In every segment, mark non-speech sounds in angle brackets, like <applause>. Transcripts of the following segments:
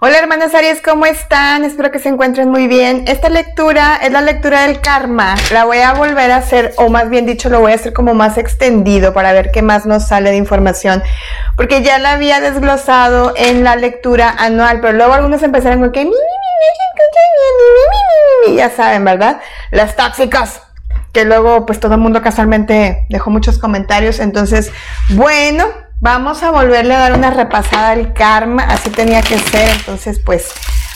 Hola hermanas Aries, ¿cómo están? Espero que se encuentren muy bien. Esta lectura es la lectura del karma. La voy a volver a hacer, o más bien dicho, lo voy a hacer como más extendido para ver qué más nos sale de información. Porque ya la había desglosado en la lectura anual, pero luego algunos empezaron con que... Ya saben, ¿verdad? Las tóxicas que luego pues todo el mundo casualmente dejó muchos comentarios. Entonces, bueno, Vamos a volverle a dar una repasada al karma, así tenía que ser, entonces pues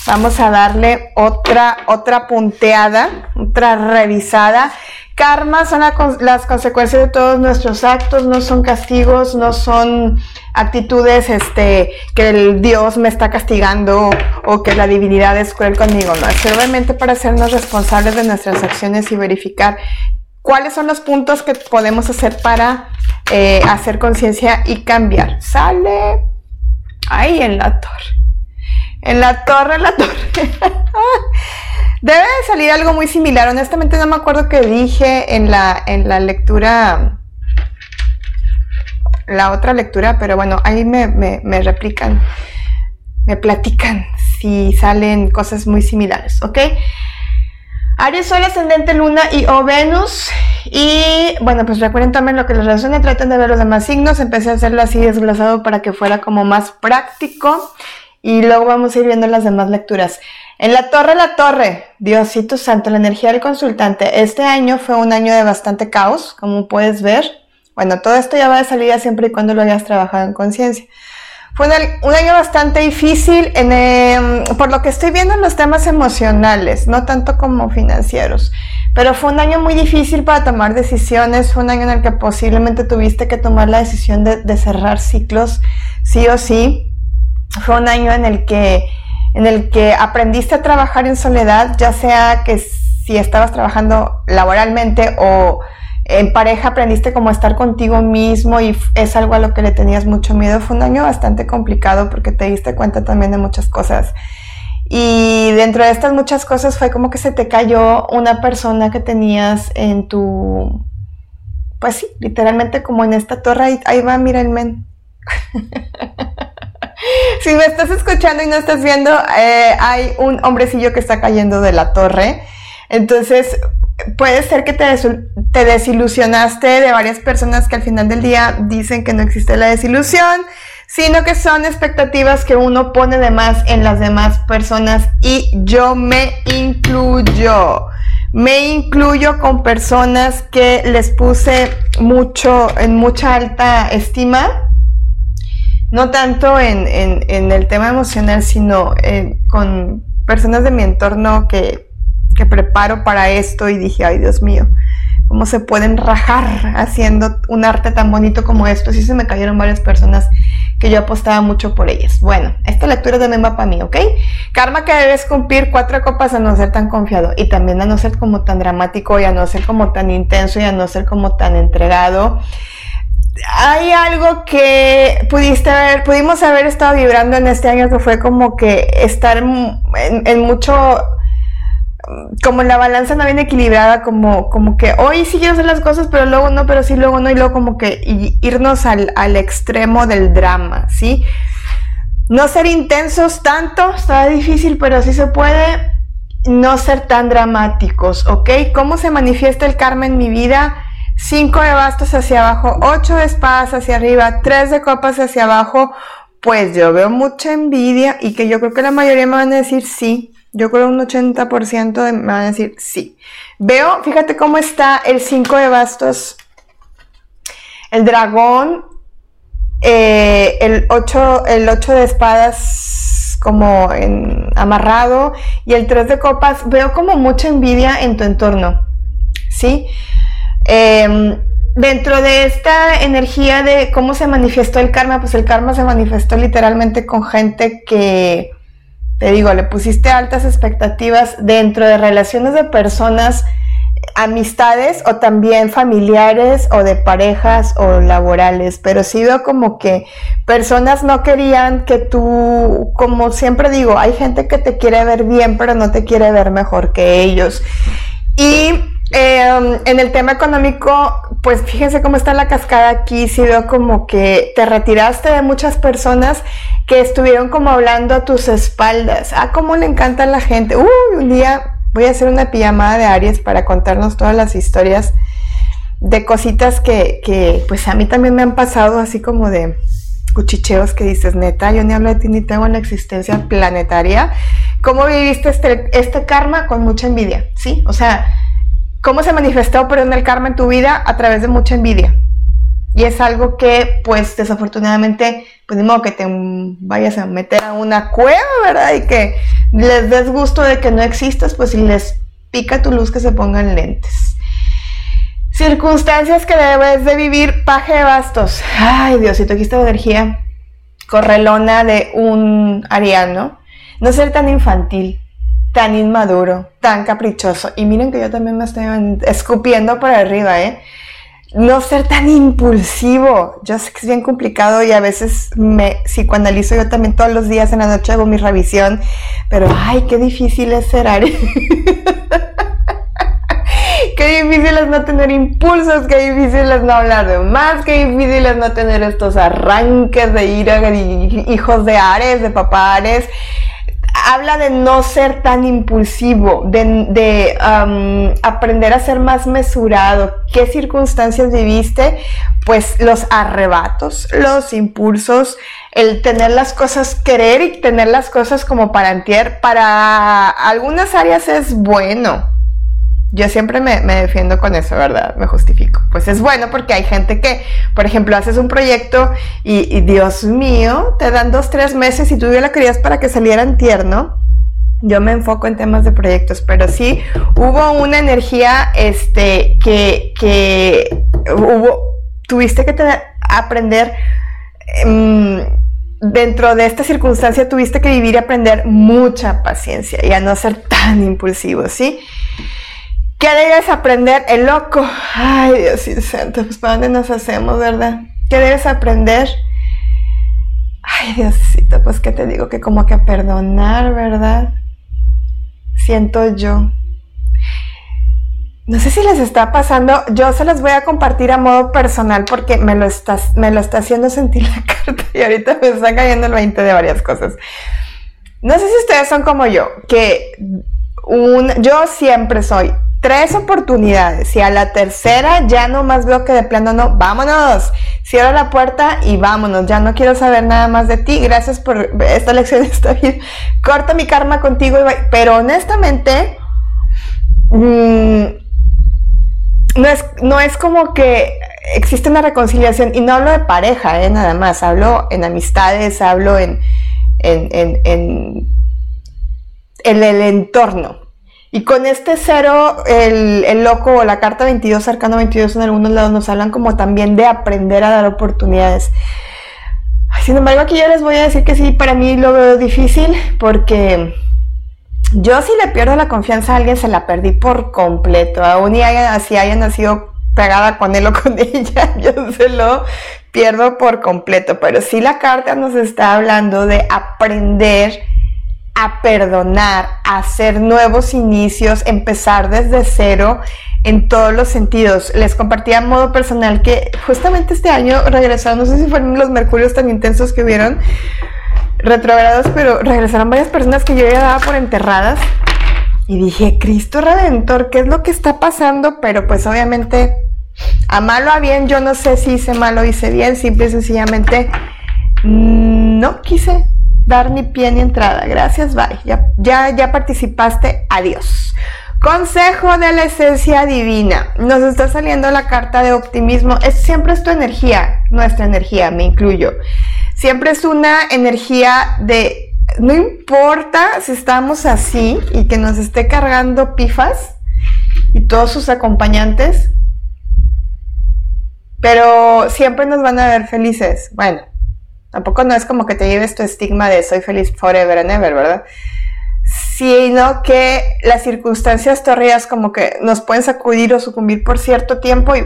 vamos a darle otra, otra punteada, otra revisada. Karma son las consecuencias de todos nuestros actos, no son castigos, no son actitudes este, que el Dios me está castigando o que la divinidad es cruel conmigo, no, es simplemente para hacernos responsables de nuestras acciones y verificar cuáles son los puntos que podemos hacer para eh, hacer conciencia y cambiar. Sale ahí en la torre. En la torre, en la torre. <laughs> Debe de salir algo muy similar. Honestamente no me acuerdo qué dije en la, en la lectura, la otra lectura, pero bueno, ahí me, me replican, me platican si salen cosas muy similares, ¿ok? Aries, Sol, Ascendente, Luna y o Venus. Y bueno, pues recuerden también lo que les resuena, traten de ver los demás signos. Empecé a hacerlo así desglosado para que fuera como más práctico. Y luego vamos a ir viendo las demás lecturas. En la torre, la torre, Diosito Santo, la energía del consultante. Este año fue un año de bastante caos, como puedes ver. Bueno, todo esto ya va de salida siempre y cuando lo hayas trabajado en conciencia. Fue un, año bastante difícil em, por lo que estoy viendo en los temas emocionales, no tanto como financieros. Pero fue un año muy difícil para tomar decisiones, fue un año en el que posiblemente tuviste que tomar la decisión de, cerrar ciclos, sí o sí. Fue un año en el que en el que aprendiste a trabajar en soledad, ya sea que si estabas trabajando laboralmente o en pareja aprendiste como a estar contigo mismo y es algo a lo que le tenías mucho miedo. Fue un año bastante complicado porque te diste cuenta también de muchas cosas. Y dentro de estas muchas cosas fue como que se te cayó una persona que tenías en tu, pues sí, literalmente como en esta torre. Ahí, va, men. <laughs> si me estás escuchando y no estás viendo, eh, hay un hombrecillo que está cayendo de la torre. Entonces, puede ser que te, te, desilusionaste de varias personas que al final del día dicen que no existe la desilusión, sino que son expectativas que uno pone de más en las demás personas y yo me incluyo. Me incluyo con personas que les puse mucho, en mucha alta estima, no tanto en, el tema emocional, sino con personas de mi entorno que que preparo para esto y dije, ay Dios mío, ¿cómo se pueden rajar haciendo un arte tan bonito como esto? Sí se me cayeron varias personas que yo apostaba mucho por ellas. Bueno, esta lectura también va para mí, ¿ok? Karma que debes cumplir cuatro copas a no ser tan confiado y también a no ser como tan dramático y a no ser como tan intenso y a no ser como tan entregado hay algo que pudiste haber, pudimos haber estado vibrando en este año que fue como que estar en mucho como la balanza no viene equilibrada, como, como que hoy sí quiero hacer las cosas, pero luego no, pero sí, luego no, y luego como que irnos al, al extremo del drama, ¿sí? No ser intensos tanto, está difícil, pero sí se puede no ser tan dramáticos, ¿ok? ¿Cómo se manifiesta el karma en mi vida? Cinco de bastos hacia abajo, ocho de espadas hacia arriba, tres de copas hacia abajo, pues yo veo mucha envidia y que yo creo que la mayoría me van a decir sí, yo creo un 80% de, me van a decir sí. Veo, fíjate cómo está el 5 de bastos, el dragón, eh, el 8 el ocho de espadas como en, amarrado y el 3 de copas. Veo como mucha envidia en tu entorno, ¿sí? Em, dentro de esta energía de cómo se manifestó el karma, pues el karma se manifestó literalmente con gente que te digo, le pusiste altas expectativas dentro de relaciones de personas, amistades o también familiares o de parejas o laborales, pero sí veo como que personas no querían que tú, como siempre digo, hay gente que te quiere ver bien, pero no te quiere ver mejor que ellos. Y Em, en el tema económico, pues fíjense cómo está la cascada aquí. Sí veo como que te retiraste de muchas personas que estuvieron como hablando a tus espaldas. Ah, cómo le encanta a la gente. Uy, un día voy a hacer una pijamada de Aries para contarnos todas las historias de cositas que, que pues a mí también me han pasado así como de cuchicheos que dices, neta, yo ni hablo de ti ni tengo una existencia planetaria. ¿Cómo viviste este, este karma con mucha envidia? ¿Sí? O sea, ¿cómo se manifestó, perdón, el karma en tu vida a través de mucha envidia? Y es algo que, pues, desafortunadamente, pues de modo que te vayas a meter a una cueva, ¿verdad? Y que les des gusto de que no existas, pues si les pica tu luz que se pongan lentes. Circunstancias que debes de vivir, paje de bastos. Ay, Diosito, aquí está la energía correlona de un ariano. No ser tan infantil, tan inmaduro, tan caprichoso. Y miren que yo también me estoy escupiendo por arriba, ¿eh? No ser tan impulsivo. Yo sé que es bien complicado y a veces me psicoanalizo yo también todos los días en la noche hago mi revisión. Pero, ay, qué difícil es ser Aries. <laughs> Qué difícil es no tener impulsos, qué difícil es no hablar de más, qué difícil es no tener estos arranques de ira, de hijos de Ares, de papá Ares. Habla de no ser tan impulsivo, de, aprender a ser más mesurado. ¿Qué circunstancias viviste? Pues los arrebatos, los impulsos, el tener las cosas, querer y tener las cosas como para antier. Para algunas áreas es bueno, yo siempre me, defiendo con eso, ¿verdad? Me justifico. Pues es bueno porque hay gente que, por ejemplo, haces un proyecto y, Dios mío, te dan dos, tres meses y tú ya la querías para que salieran tierno. Yo me enfoco en temas de proyectos, pero sí hubo una energía este, que, que hubo, tuviste que aprender. Em, dentro de esta circunstancia tuviste que vivir y aprender mucha paciencia y a no ser tan impulsivo, ¿sí? ¿Qué debes aprender? El loco. Ay, Dios santo, pues ¿para dónde nos hacemos, verdad? ¿Qué debes aprender? Ay, Diosito, pues ¿qué te digo? Que como que perdonar, ¿verdad? Siento yo. No sé si les está pasando, yo se los voy a compartir a modo personal porque me lo está, me lo está haciendo sentir <laughs> la carta y ahorita me está cayendo el 20 de varias cosas. No sé si ustedes son como yo, que un, yo siempre soy tres oportunidades. Y a la tercera ya no más veo que de plano no, vámonos, cierro la puerta y vámonos, ya no quiero saber nada más de ti, gracias por esta lección, <laughs> está bien, corta mi karma contigo, pero honestamente, mm, no, es, no es como que existe una reconciliación. Y no hablo de pareja, eh, nada más, hablo en amistades, hablo en, en, en, en el entorno. Y con este cero, el, loco o la carta 22, arcano 22 en algunos lados nos hablan como también de aprender a dar oportunidades. Sin embargo, aquí yo les voy a decir que sí, para mí lo veo difícil porque yo si le pierdo la confianza a alguien se la perdí por completo. Aún y así haya nacido pegada con él o con <laughs> ella, yo se lo pierdo por completo. Pero sí la carta nos está hablando de aprender a perdonar, a hacer nuevos inicios, empezar desde cero en todos los sentidos. Les compartí a modo personal que justamente este año regresaron, no sé si fueron los mercurios tan intensos que hubieron retrogrados, pero regresaron varias personas que yo ya daba por enterradas. Y dije, Cristo Redentor, ¿qué es lo que está pasando? Pero pues obviamente, a malo a bien, yo no sé si hice malo o hice bien, simple y sencillamente no quise dar ni pie ni entrada. Gracias, bye. Ya, ya, participaste. Adiós. Consejo de la esencia divina. Nos está saliendo la carta de optimismo. Es, siempre es tu energía, nuestra energía, me incluyo. Siempre es una energía de, no importa si estamos así y que nos esté cargando pifas y todos sus acompañantes, pero siempre nos van a ver felices. Bueno, Tampoco no es como que te lleves tu estigma de soy feliz forever and ever, ¿verdad? Sino que las circunstancias torridas como que nos pueden sacudir o sucumbir por cierto tiempo y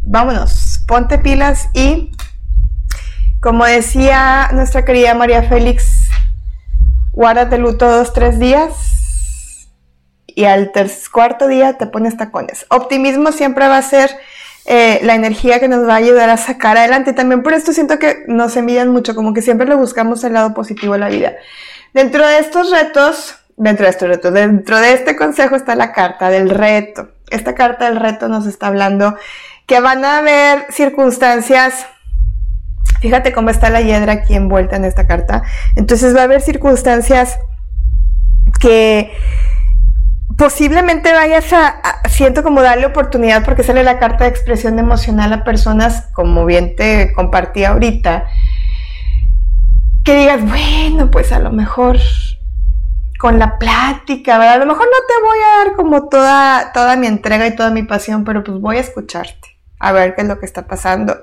vámonos, ponte pilas y como decía nuestra querida María Félix, guárdate luto dos, tres días y al cuarto día te pones tacones. Optimismo siempre va a ser eh, la energía que nos va a ayudar a sacar adelante. También por esto siento que nos envidian mucho, como que siempre le buscamos el lado positivo a la vida. Dentro de estos retos, dentro de estos retos, dentro de este consejo está la carta del reto. Esta carta del reto nos está hablando que van a haber circunstancias Fíjate cómo está la hiedra aquí envuelta en esta carta. Entonces va a haber circunstancias que posiblemente vayas a, siento como darle oportunidad porque sale la carta de expresión emocional a personas, como bien te compartí ahorita, que digas, bueno, pues a lo mejor con la plática, ¿verdad? A lo mejor no te voy a dar como toda, toda mi entrega y toda mi pasión, pero pues voy a escucharte, a ver qué es lo que está pasando.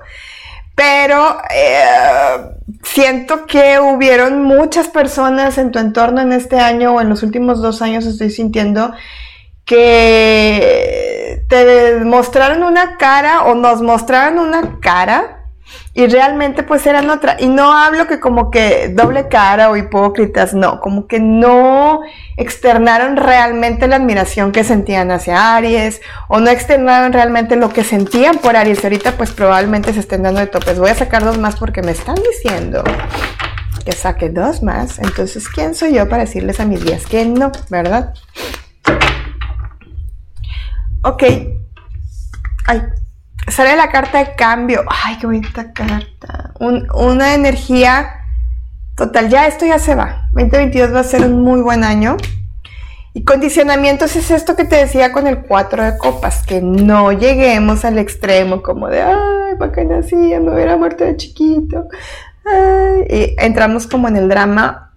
Pero eh, siento que hubieron muchas personas en tu entorno en este año o en los últimos dos años, estoy sintiendo que te mostraron una cara o nos mostraron una cara y realmente pues eran otra. Y no hablo que como que doble cara o hipócritas, no, como que no externaron realmente la admiración que sentían hacia Aries o no externaron realmente lo que sentían por Aries. Ahorita pues probablemente se estén dando de topes. Voy a sacar dos más porque me están diciendo que saque dos más. Entonces, ¿quién soy yo para decirles a mis días que no, verdad? Ok. Ay, Sale la carta de cambio. Ay, qué bonita carta. una energía total. Ya esto ya se va. 2022 va a ser un muy buen año. Y condicionamientos es esto que te decía con el 4 de copas, que no lleguemos al extremo como de, ay, ¿para qué nací? Me hubiera muerto de chiquito. y entramos como en el drama.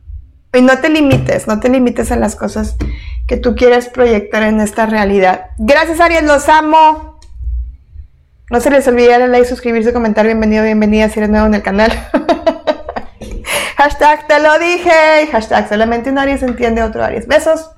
Y no te limites, no te limites a las cosas que tú quieres proyectar en esta realidad. Gracias, Ariel, los amo. No se les olvide darle like, suscribirse, comentar, bienvenido, bienvenida si eres nuevo en el canal. <laughs> hashtag te lo dije. Hashtag solamente un Aries entiende otro Aries. Besos.